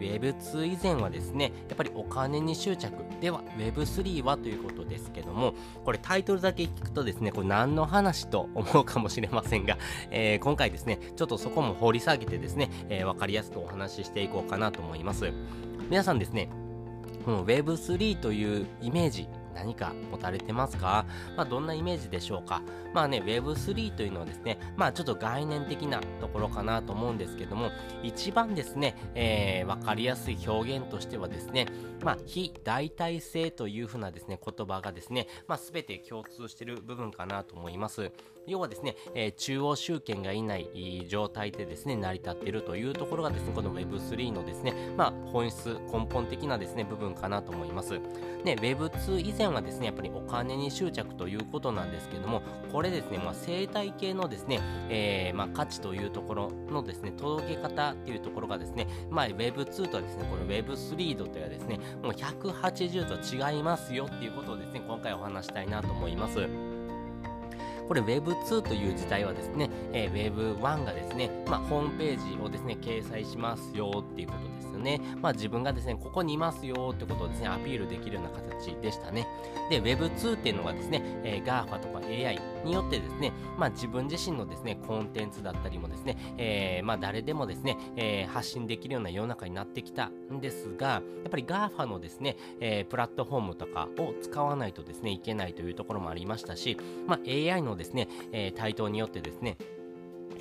Web2 以前はですね、やっぱりお金に執着。では、Web3 はということですけども、これタイトルだけ聞くとですね、これ何の話と思うかもしれませんが、えー、今回ですね、ちょっとそこも掘り下げてですね、えー、分かりやすくお話ししていこうかなと思います。皆さんですね、この Web3 というイメージ、何か持たれてますか？まあ、どんなイメージでしょうか？まあね、Web3 というのはですね、まあちょっと概念的なところかなと思うんですけども、一番ですね、えー、わかりやすい表現としてはですね、まあ非代替性というふうなですね、言葉がですね、まあ全て共通してる部分かなと思います。要はですね、えー、中央集権がいない状態でですね、成り立っているというところがですね、この Web3 のですね、まあ本質、根本的なですね、部分かなと思います。ね、Web2 以前はですね、やっぱりお金に執着ということなんですけども、これですね、まあ、生態系のですね、えー、まあ、価値というところのですね、届け方っていうところがですね、まあ、Web2 とはですね、これ Web3 度とはですね、もう180と違いますよっていうことをですね、今回お話したいなと思います。これ Web2 という時代はですね、えー、Web1 がですね、まあ、ホームページをですね、掲載しますよっていうことですね。まあ、自分がですね、ここにいますよってことをですね、アピールできるような形でしたね。で、Web2 っていうのがですね、えー、GAFA とか AI によってですね、まあ、自分自身のですね、コンテンツだったりもですね、えー、まあ、誰でもですね、えー、発信できるような世の中になってきたんですが、やっぱり GAFA のですね、え、プラットフォームとかを使わないとですね、いけないというところもありましたし、まあ、AI のですね、えー、台頭によってですね、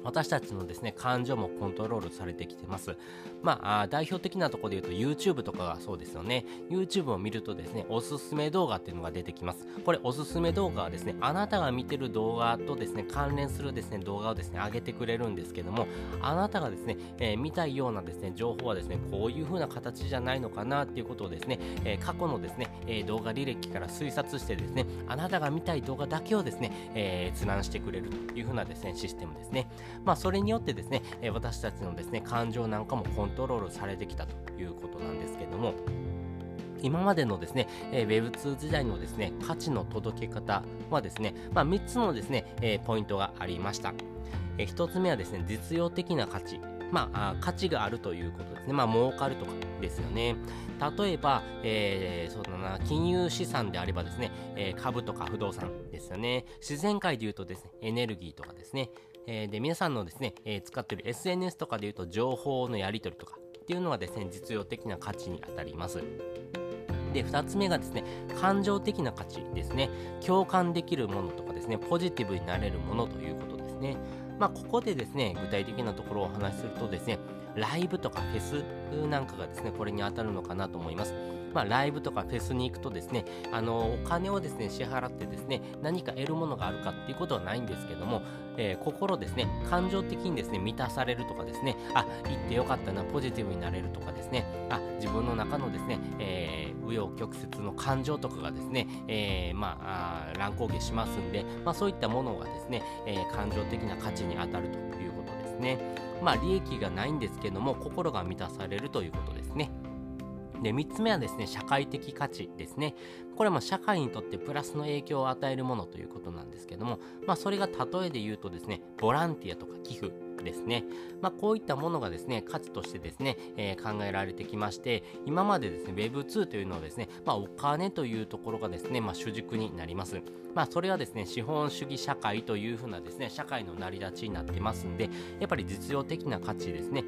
私たちのですね、感情もコントロールされてきてます。まあ、代表的なところで言うと YouTube とかがそうですよね。YouTube を見るとですね、おすすめ動画っていうのが出てきます。これおすすめ動画はですね、あなたが見てる動画とですね、関連するですね、動画をですね、上げてくれるんですけども、あなたがですね、えー、見たいようなですね、情報はですね、こういう風な形じゃないのかなっていうことをですね、えー、過去のですね、えー、動画履歴から推察してですね、あなたが見たい動画だけをですね、え閲覧してくれるという風なですね、システムですね。まあ、それによってですね、え私たちのですね、感情なんかもコントロールされてきたということなんですけども、今までのですね、えー、Web2 時代のですね、価値の届け方はですね、まあ、3つのですね、えー、ポイントがありました。えー、1つ目はですね、実用的な価値。まあ、価値があるということですね。まあ、儲かるとかですよね。例えば、えー、そうだな、金融資産であればですね、えー、株とか不動産ですよね。自然界で言うとですね、エネルギーとかですね。えー、で、皆さんのですね、えー、使ってる SNS とかで言うと情報のやり取りとかっていうのがですね、実用的な価値にあたります。で、2つ目がですね、感情的な価値ですね。共感できるものとかですね、ポジティブになれるものということですね。まあ、ここでですね、具体的なところをお話しするとですね、ライブとかフェスなんかがですね、これに当たるのかなと思います。まあ、ライブとかフェスに行くとですね、あの、お金をですね、支払ってですね、何か得るものがあるかっていうことはないんですけども、えー、心ですね、感情的にですね、満たされるとかですね、あ、行ってよかったな、ポジティブになれるとかですね、あ、自分の中のですね、えー、紆余曲折の感情とかがですね、えー、まあ、乱高下しますんで、まあ、そういったものがですね、えー、感情的な価値に当たるということですね。まあ、利益がないんですけども、心が満たされるということですね。で、3つ目はですね、社会的価値ですね。これも社会にとってプラスの影響を与えるものということなんですけども、まあそれが例えで言うとですね、ボランティアとか寄付ですね。まあこういったものがですね、価値としてですね、えー、考えられてきまして、今までですね、Web2 というのはですね、まあお金というところがですね、まあ主軸になります。まあそれはですね、資本主義社会というふうなですね、社会の成り立ちになってますんで、やっぱり実用的な価値ですね、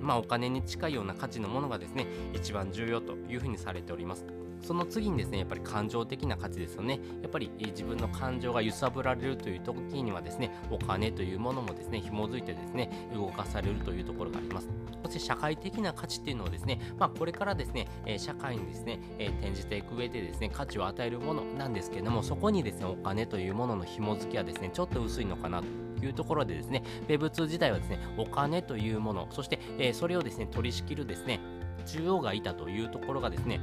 まあ、お金に近いような価値のものがですね一番重要というふうにされております。その次にですねやっぱり感情的な価値ですよね。やっぱり自分の感情が揺さぶられるという時にはですねお金というものもですね紐づいてですね動かされるというところがあります。そして社会的な価値っていうのはですねまあこれからですね社会にですね転じていく上でですね価値を与えるものなんですけどもそこにですねお金というものの紐づきはですねちょっと薄いのかなと。いうところでですね Web2 自体はですねお金というものそして、えそれをですね取り仕切るですね中央がいたというところがですね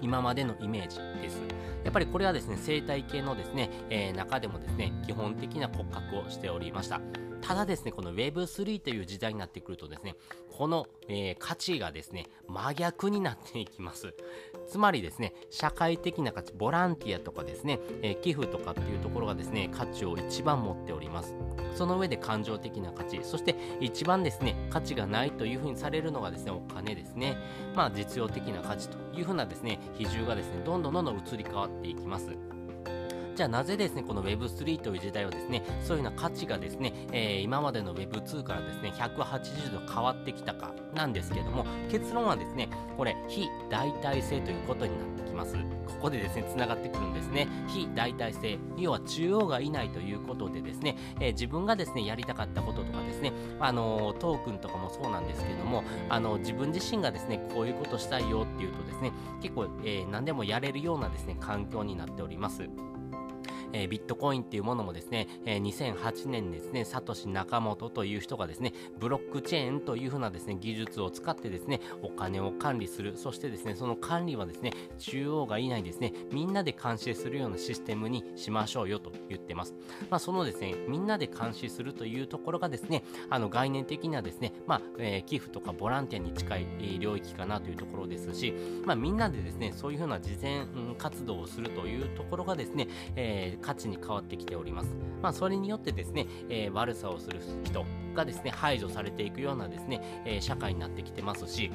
今までのイメージです。やっぱりこれはですね、生態系のですね、えー、中でもですね、基本的な骨格をしておりました。ただですね、この Web3 という時代になってくるとですね、この、えー、価値がですね、真逆になっていきます。つまりですね、社会的な価値、ボランティアとかですね、えー、寄付とかっていうところがですね、価値を一番持っております。その上で感情的な価値、そして一番ですね、価値がないというふうにされるのがですね、お金ですね。まあ、実用的な価値というふうなですね、比重がですね、どんどんどんどん移り変わっていきます。じゃあなぜですね、この Web3 という時代はですね、そういうような価値がですね、えー、今までの Web2 からですね、180度変わってきたかなんですけども、結論はですね、これ、非代替性ということになってきます。ここでですね、繋がってくるんですね。非代替性、要は中央がいないということでですね、えー、自分がですね、やりたかったこととかですね、あのー、トークンとかもそうなんですけども、あの自分自身がですね、こういうことしたいよっていうとですね、結構、え何でもやれるようなですね、環境になっております。えー、ビットコインっていうものもですね、えー、2008年ですね、サトシ・ナカモトという人がですね、ブロックチェーンというふうなですね、技術を使ってですね、お金を管理する。そしてですね、その管理はですね、中央がいないですね、みんなで監視するようなシステムにしましょうよと言ってます。まあ、そのですね、みんなで監視するというところがですね、あの概念的にはですね、まあ、えー、寄付とかボランティアに近い領域かなというところですし、まあ、みんなでですね、そういうふうな慈善活動をするというところがですね、えー、価値に変わってきております。まあ、それによってですね、えー、悪さをする人がですね、排除されていくようなですね、えー、社会になってきてますし、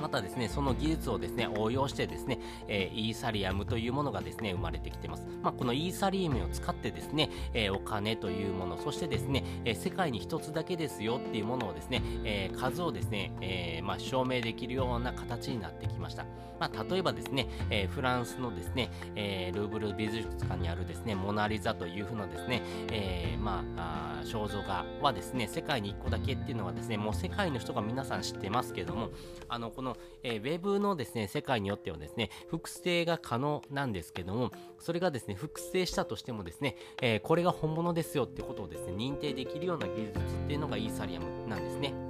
またですね、その技術をですね、応用してですね、えー、イーサリアムというものがですね、生まれてきてます。まあ、このイーサリアムを使ってですね、えー、お金というもの、そしてですね、えー、世界に一つだけですよっていうものをですね、え数をですね、えまあ、証明できるような形になってきました。まあ、例えばですね、えフランスのですね、えルーブル美術館にあるですね、モナリザというふうなですね、えまあ、あ肖像画はですね、世界に1個だけっていうのはですね、もう世界の人が皆さん知ってますけども、あの、こののえー、ウェブのですね、世界によってはですね、複製が可能なんですけども、それがですね、複製したとしてもですね、えー、これが本物ですよってことをですね、認定できるような技術っていうのがイーサリアムなんですね。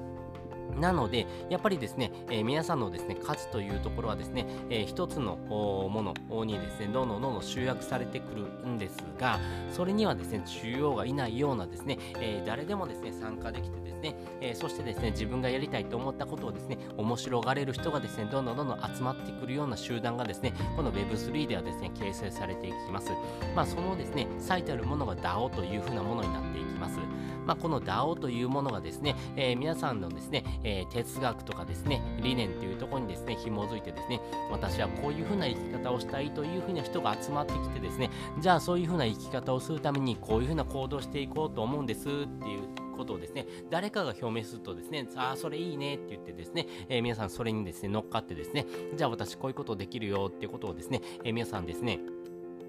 なので、やっぱりですね、えー、皆さんのですね、価値というところはですね、えー、一つのものにですね、どんどんどんどん集約されてくるんですが、それにはですね、中央がいないようなですね、えー、誰でもですね、参加できてですね、えそしてですね、自分がやりたいと思ったことをですね、面白がれる人がですね、どんどんどんどん集まってくるような集団がですね、この Web3 ではですね、形成されていきます。まあ、そのですね、最たるものが DAO というふうなものになっていきます。まあ、この DAO というものがですね、えー、皆さんのですね、えー、哲学とかですね、理念というところにですね、紐づいてですね、私はこういうふうな生き方をしたいというふうな人が集まってきてですね、じゃあそういうふうな生き方をするためにこういうふうな行動していこうと思うんですっていうことをですね、誰かが表明するとですね、ああ、それいいねって言ってですね、えー、皆さんそれにですね、乗っかってですね、じゃあ私こういうことできるよっていうことをですね、えー、皆さんですね、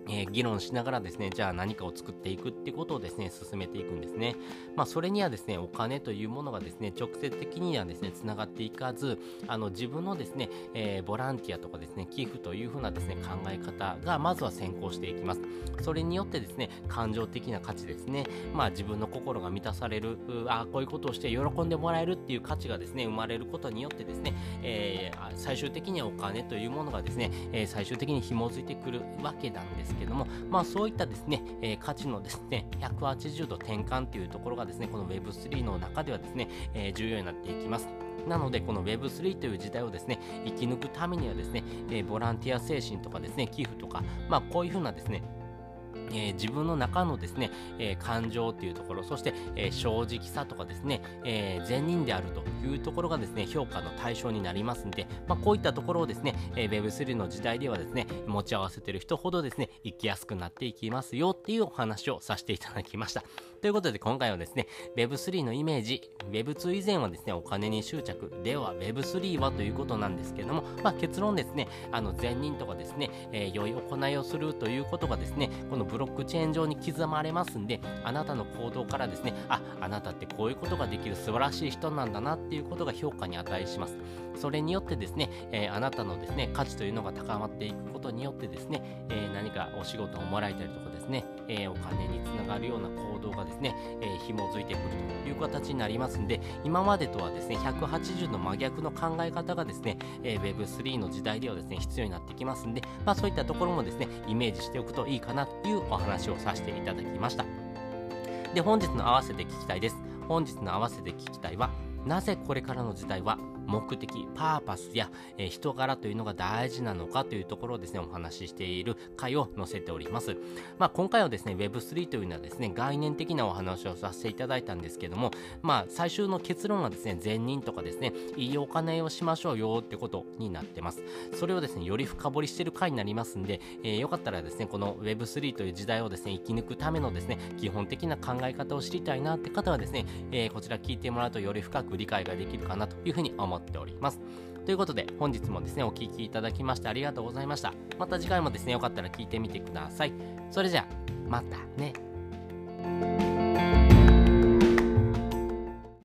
えー、議論しながらですね、じゃあ何かを作っていくってことをですね、進めていくんですね。まあ、それにはですね、お金というものがですね、直接的にはですね、繋がっていかず、あの、自分のですね、えー、ボランティアとかですね、寄付というふうなですね、考え方がまずは先行していきます。それによってですね、感情的な価値ですね、まあ、自分の心が満たされる、あこういうことをして喜んでもらえるっていう価値がですね、生まれることによってですね、えー、最終的にはお金というものがですね、え最終的に紐づいてくるわけなんですけども、まあそういったですね、えー、価値のですね、180度転換というところがですね、この Web3 の中ではですね、えー、重要になっていきます。なので、この Web3 という時代をですね、生き抜くためにはですね、えー、ボランティア精神とかですね、寄付とか、まあこういうふうなですね、えー、自分の中のですね、えー、感情っていうところ、そして、えー、正直さとかですね、え善人であるというところがですね、評価の対象になりますんで、まあ、こういったところをですね、え Web3 の時代ではですね、持ち合わせてる人ほどですね、生きやすくなっていきますよっていうお話をさせていただきました。ということで今回はですね、Web3 のイメージ、Web2 以前はですね、お金に執着、では Web3 はということなんですけれども、まあ、結論ですね、あの、善人とかですね、え良い行いをするということがですね、このブロックチェーン上に刻まれますんで、あなたの行動からですね、あ、あなたってこういうことができる素晴らしい人なんだなっていうことが評価に値します。それによってですね、えー、あなたのですね、価値というのが高まっていくことによってですね、えー、何かお仕事をもらえたりとかですね、えー、お金につながるような行動がですね、え紐づいてくるという形になりますんで、今までとはですね、180の真逆の考え方がですね、え Web3 の時代ではですね、必要になってきますんで、まあそういったところもですね、イメージしておくといいかなっていうお話をさせていただきました。で、本日の合わせて聞きたいです。本日の合わせて聞きたいは、なぜこれからの時代は目的、パーパスや、え、人柄というのが大事なのかというところをですね、お話ししている回を載せております。まあ、今回はですね、Web3 というのはですね、概念的なお話をさせていただいたんですけども、まあ、最終の結論はですね、善人とかですね、いいお金をしましょうよってことになってます。それをですね、より深掘りしてる回になりますんで、えー、よかったらですね、この Web3 という時代をですね、生き抜くためのですね、基本的な考え方を知りたいなって方はですね、えー、こちら聞いてもらうとより深く理解ができるかなというふうに思います思っております。ということで、本日もですね、お聴きいただきましてありがとうございました。また次回もですね、よかったら聞いてみてください。それじゃあ、またね。